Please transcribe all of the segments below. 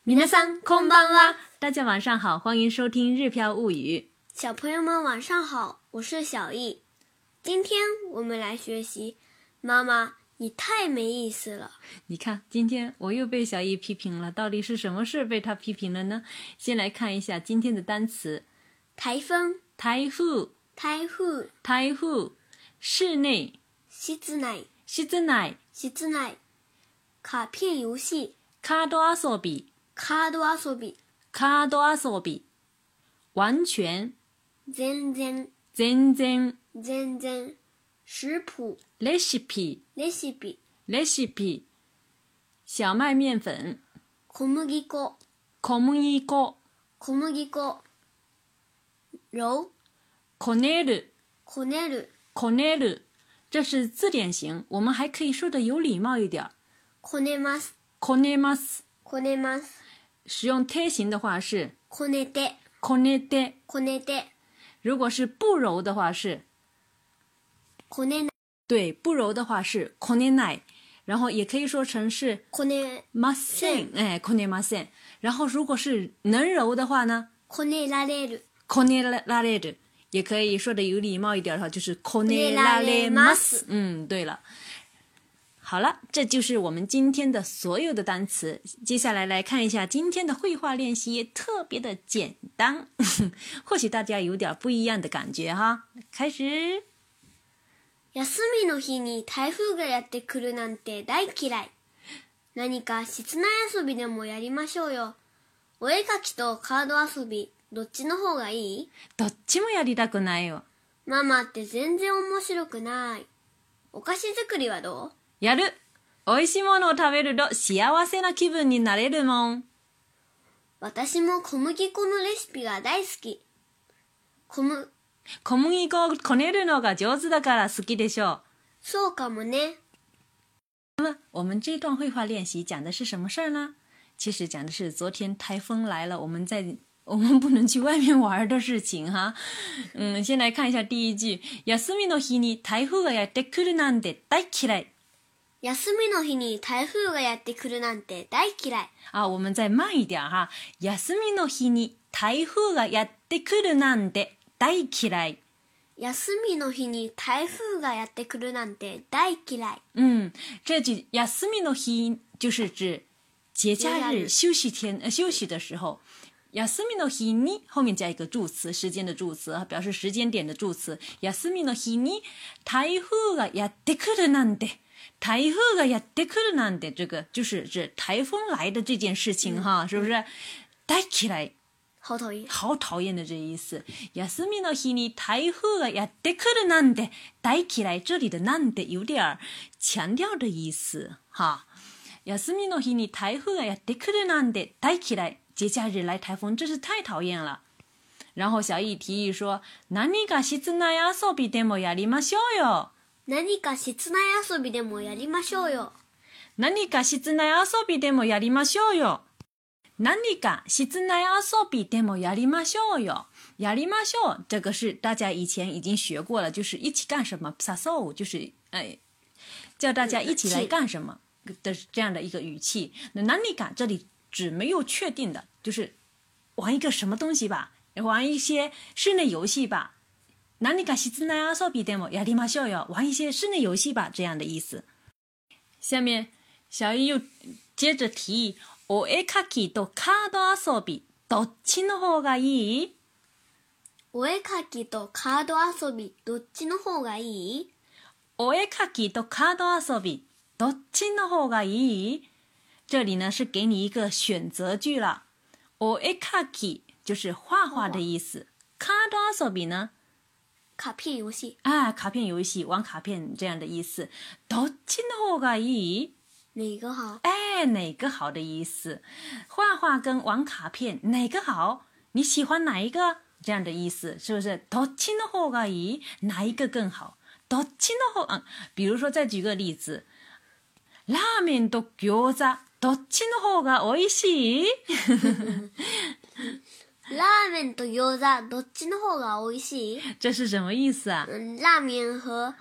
ん、こ三空んは。大家晚上好，欢迎收听《日飘物语》。小朋友们晚上好，我是小易。今天我们来学习。妈妈，你太没意思了。你看，今天我又被小易批评了。到底是什么事被他批评了呢？先来看一下今天的单词。台风，台风，台风，台风。室内，室内，室内，室内。卡片游戏，卡多阿索比。カード遊び。カード遊び。完全。全然。全然。全然。食谱。レシピ。レシピ。レシピ。小麦面粉。小麦粉。小麦粉。小麦粉。揉。こねる。こねる。こねる。这是字典型，我们还可以说的有礼貌一点。こねます。こねます。こねます。使用贴形的话是，コネテ，コネテ，コネテ。如果是不揉的话是，コネナ。对，不揉的话是コネナ。然后也可以说成是コネマシン，哎，コネマシン。然后如果是能揉的话呢，コネラレル，コネララレ也可以说的有礼貌一点的话，就是コネラレマス。嗯，对了。好了，这就是我们今天的所有的单词。接下来来看一下今天的绘画练习，特别的简单，或许大家有点不一样的感觉哈。开始。休みの日に台風がやってくるなんて大嫌い。何か室内遊びでもやりましょうよ。お絵かきとカード遊び、どっちの方がいいどっちもやりたくないよ。ママって全然面白くない。お菓子作りはどうやる美味しいものを食べると幸せな気分になれるもん。私も小麦粉のレシピが大好き。小小麦粉をこねるのが上手だから好きでしょう。そうかもね。那么我们这段绘画练习讲的是什么事儿呢？其实讲的是昨天台风来了，我们在 我们不能去外面玩的事情哈。嗯，先来看一下第一句。休みの日に台風がやってくるなんて大嫌い。休みの日に台風がやってくるなんて大嫌い。あ、我们再慢一点哈。休みの日に台風がやってくるなんて大嫌い。休みの日に台風がやってくるなんて大嫌い。ん。这句休みの日就是指节假日、休息天、呃休息的时候。休みの日に后面加一个助词，时间的助词，表示时间点的助词。休みの日に台風がやってくるなんて。台风啊呀，得克鲁南的这个就是这台风来的这件事情哈，是不是？带起来，好讨厌，好讨厌的这意思。呀，スミノヒに台風がやってくるなんて、带起来这里的なんて有点儿强调的意思哈。呀，スミノヒに台風がやってくるなんて带起来，节假日来台风真是太讨厌了。然后小易提议说，ナニが質な遊びでもやりましょうよ。何か室内遊びでもやりましょうよ。何か室内遊びでもやりましょうよ。何か室内遊びでもやりましょうよ。やりましょう，这个是大家以前已经学过了，就是一起干什么就是哎，叫大家一起来干什么的这样的一个语气。那这里没有确定的，就是玩一个什么东西吧，玩一些室内游戏吧。何か室内遊びでもやりましょうよ，玩一些室内游戏吧，这样的意思。下面小英又接着提议，お絵描きとカード遊びどっちの方がいい？お絵描きとカード遊びどっちの方がいい？お絵描きとカード遊びどっちの方がいい？这里呢是给你一个选择句了。お絵描き就是画画的意思，カード遊び呢？卡片游戏啊，卡片游戏玩卡片这样的意思，どっちの方がいい？哪个好？哎，哪个好的意思？画画跟玩卡片哪个好？你喜欢哪一个？这样的意思是不是？どっちの方がいい？哪一个更好？どっちの方嗯，比如说再举个例子，ラーメンと餃子どっちの方が美味しい？拉面と餃子、どっちの方が美味しい？这是什么意思啊？嗯，拉面和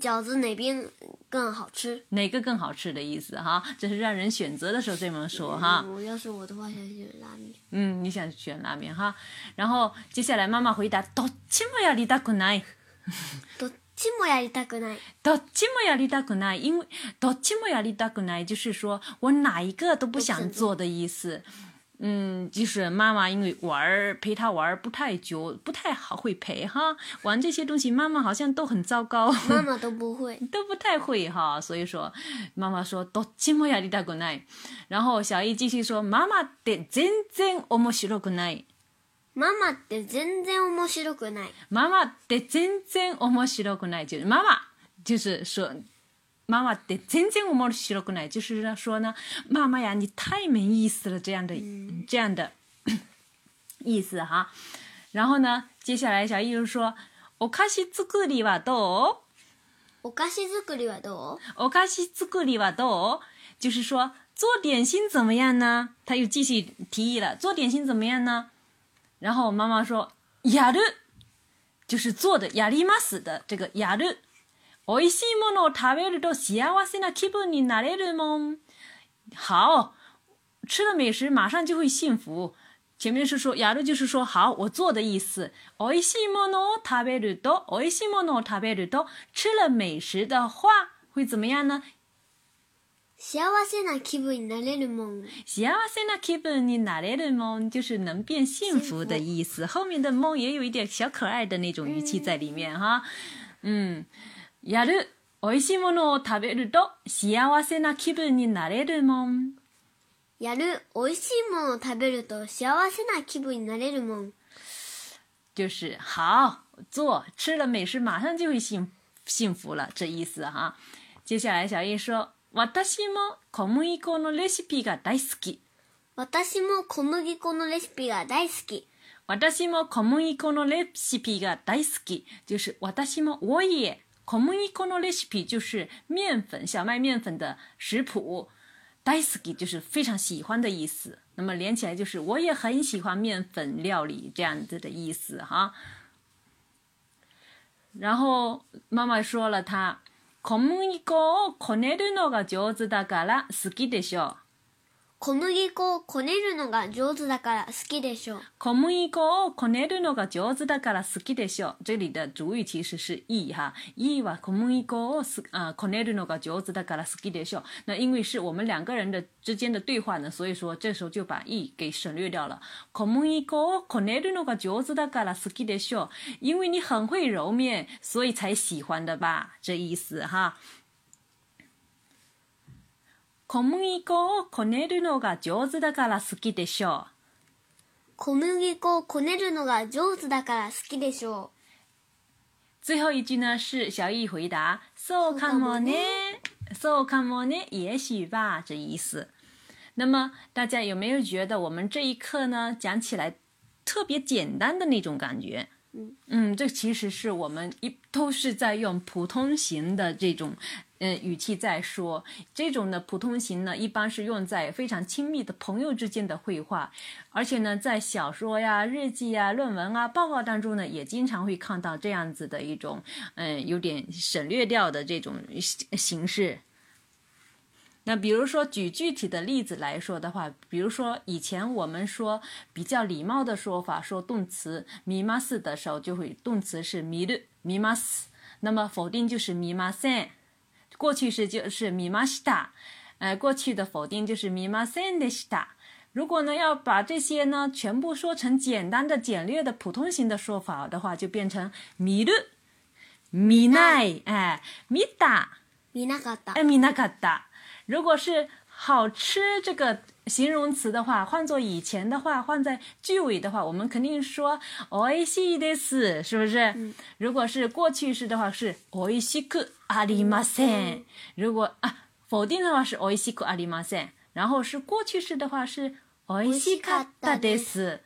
饺子哪边更好吃？哪个更好吃的意思哈？这是让人选择的时候这么说哈。我要是我的话，想选拉面。嗯，你想选拉面哈。然后接下来妈妈回答，どっちもやりたくない。どっちもやりたくない。どっちもやりたくない。因为どっちもやりたくない就是说我哪一个都不想做的意思。嗯，就是妈妈因为玩儿陪他玩儿不太久，不太好会陪哈玩这些东西，妈妈好像都很糟糕。妈妈都不会，都不太会哈，所以说妈妈说都寂寞呀，你打过来。然后小姨继续说妈妈得真真，我白くない。妈妈得真真，我白くない。妈妈得真真，我白くない，就是妈妈，就是说。妈妈的，真正我们学了过来，就是说呢，妈妈呀，你太没意思了，这样的，这样的 意思哈。然后呢，接下来小意就说，おかし作りはどう？おかし作りはどう？おかし作りはどう？就是说做点心怎么样呢？他又继续提议了，做点心怎么样呢？然后妈妈说，やる，就是做的，やります的这个やる。美味しいもの食べると幸せな気分になれるもん。好吃了美食马上就会幸福。前面是说，亚鲁就是说好，我做的意思。おいしいもの食べると、おいしいもの食べると，吃了美食的话会怎么样呢？幸せな気分になるるもん。幸せな気分になるるもん就是能变幸福的意思。后面的梦也有一点小可爱的那种语气在里面哈，嗯。やる、美味しいものを食べると幸せな気分になれるもん。やる、美味しいものを食べると幸せな気分になれるもん。就是好做，吃了美食马上就会幸幸福了，这意思哈。接下来，小叶说：“私も小麦粉のレシピが大好き。”私も小麦粉のレシピが大好き。私も小麦粉のレシピが大好き。就是私も我也小麦粉コのレシピ就是面粉小麦面粉的食谱。大好き就是非常喜欢的意思。那么连起来就是我也很喜欢面粉料理这样子的意思哈。然后妈妈说了，他コムニをこねるのが上手だから好きでしょう。小麦粉をこねるのが上手だから好きでしょう。小麦粉をこねるのが上手だから好きでしょう。这里的主语其实是いい哈，は小麦粉をす呃、こねるのが上手だから好きでしょう。那因为是我们两个人的之间的对话呢，所以说这时候就把い给省略掉了。小麦粉をこねるのが上手だから好きでしょう。因为你很会揉面，所以才喜欢的吧，这意思哈。小麦粉をこねるのが上手だから好きでしょう。小麦粉をこねるのが上手だから好きでしょう。最后一句呢是小易回答そうかもね。そうかもね。也许吧，这意思。那么大家有没有觉得我们这一课呢讲起来特别简单的那种感觉？嗯这其实是我们一都是在用普通型的这种，呃，语气在说。这种的普通型呢，一般是用在非常亲密的朋友之间的会话，而且呢，在小说呀、日记呀、论文啊、报告当中呢，也经常会看到这样子的一种，嗯，有点省略掉的这种形式。那比如说，举具体的例子来说的话，比如说以前我们说比较礼貌的说法，说动词米 i m 的时候，就会动词是米 i 米 m 斯，那么否定就是米 i 森。过去式就是米 i m a s 呃，过去的否定就是米 i 森 a s e 如果呢要把这些呢全部说成简单的、简略的、普通型的说法的话，就变成米 i 米 mi 诶、みた、みなかっ诶、み如果是好吃这个形容词的话，换作以前的话，换在句尾的话，我们肯定说おいしいです，是不是？如果是过去式的话是おいしくありました。如果啊否定的话是おいしくありません。然后是过去式的话是おいしかったです。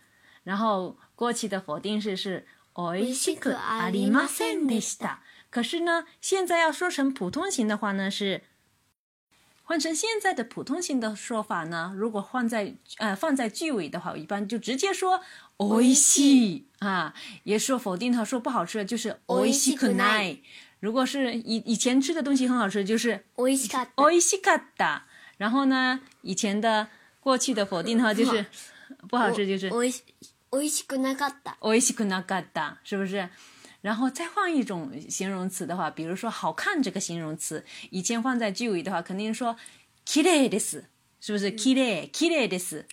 然后过去的否定式是おいしくありました。可是呢，现在要说成普通型的话呢是。换成现在的普通型的说法呢？如果放在呃放在句尾的话，我一般就直接说おいしい啊，也说否定它说不好吃就是おいしいくな。如果是以以前吃的东西很好吃，就是おいしいおいしかった。然后呢，以前的过去的否定的话就是 不好吃就是おいしいおいしくなかった。おいしくなかった，是不是？然后再换一种形容词的话，比如说“好看”这个形容词，以前放在句尾的话，肯定说“きれいです”，是不是“きれいきれいです”？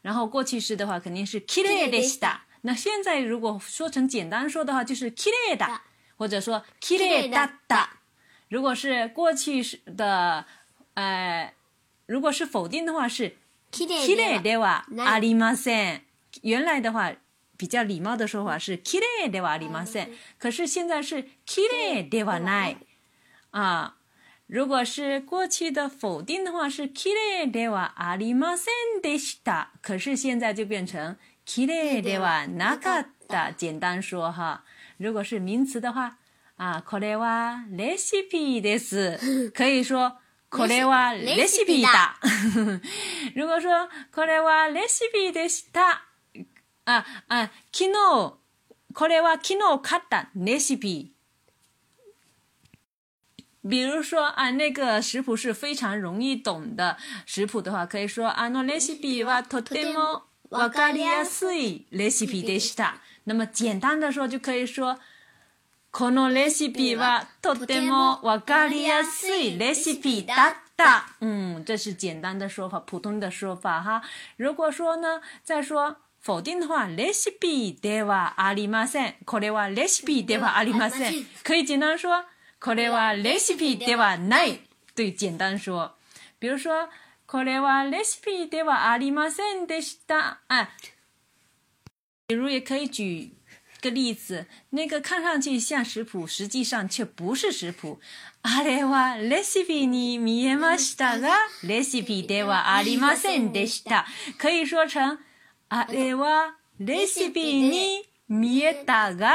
然后过去式的话，肯定是“きれいでした”。那现在如果说成简单说的话，就是“きれいだ”或者说“きれいだだ”。如果是过去式的，呃，如果是否定的话是“きれいではありません”。原来的话。比较礼貌的说法是 kire de wa limasan，可是现在是 kire de wa nae，啊，如果是过去的否定的话是 kire de wa alimasendesita，可是现在就变成 kire de wa nagata。简单说哈，如果是名词的话啊，kore wa recipe des，可以说 kore wa recipe da。如果说 kore wa recipe desita。あ、あ、昨日、これは昨日買ったレシピ。比如说啊，那个食谱是非常容易懂的食谱的话，可以说あのレシピはとてもわかりやすいレシピでした。那么简单的说，就可以说このレシピはとてもわかりやすいレシピだった。嗯，这是简单的说法，普通的说法哈。如果说呢，再说。否定的话レシピではありません。これはレシピではありません。可以简单说これはレシピではない。对，简单说。比如说これはレシピではありませんでした。啊，比如也可以举个例子，那个看上去像食谱，实际上却不是食谱。あれはレシピに見えましたが、レシピではありませんでした。可以说成。あれはレシピに見えたが、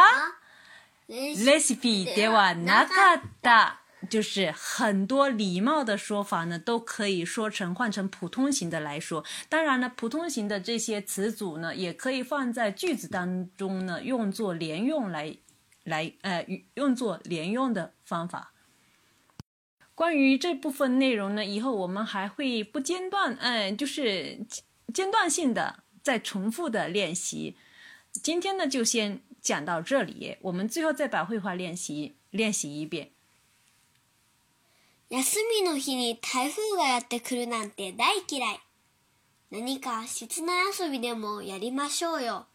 レシピではなかった。就是很多礼貌的说法呢，都可以说成换成普通型的来说。当然了，普通型的这些词组呢，也可以放在句子当中呢，用作连用来，来呃，用作连用的方法。关于这部分内容呢，以后我们还会不间断，嗯，就是间断性的。再重复的练习。今天呢，就先讲到这里，我们最后再把绘画练习练习一遍。休みの日に台風がやってくるなんて大嫌い。何か室内遊びでもやりましょうよ。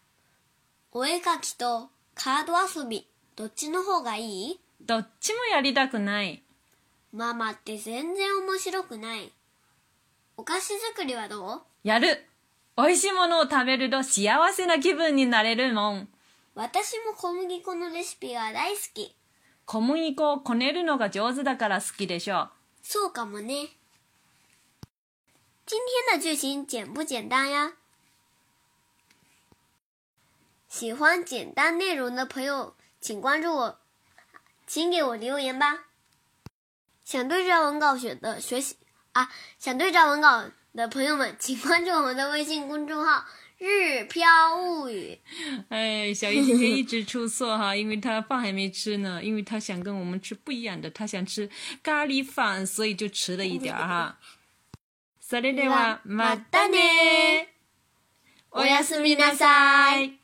お絵かきとカード遊び、どっちの方がいいどっちもやりたくない。ママって全然面白くない。お菓子作りはどうやる美味しいものを食べると幸せな気分になれるもん。私も小麦粉のレシピが大好き。小麦粉をこねるのが上手だから好きでしょう。そうかもね。今天の剧情简不简单や。喜欢简单内容的朋友，请关注我，请给我留言吧。想对照文稿学的学习啊，想对照文稿。的朋友们，请关注我们的微信公众号“日飘物语”。哎，小鱼今天一直出错哈，因为她饭还没吃呢，因为她想跟我们吃不一样的，她想吃咖喱饭，所以就迟了一点哈。Salida, m a ñ a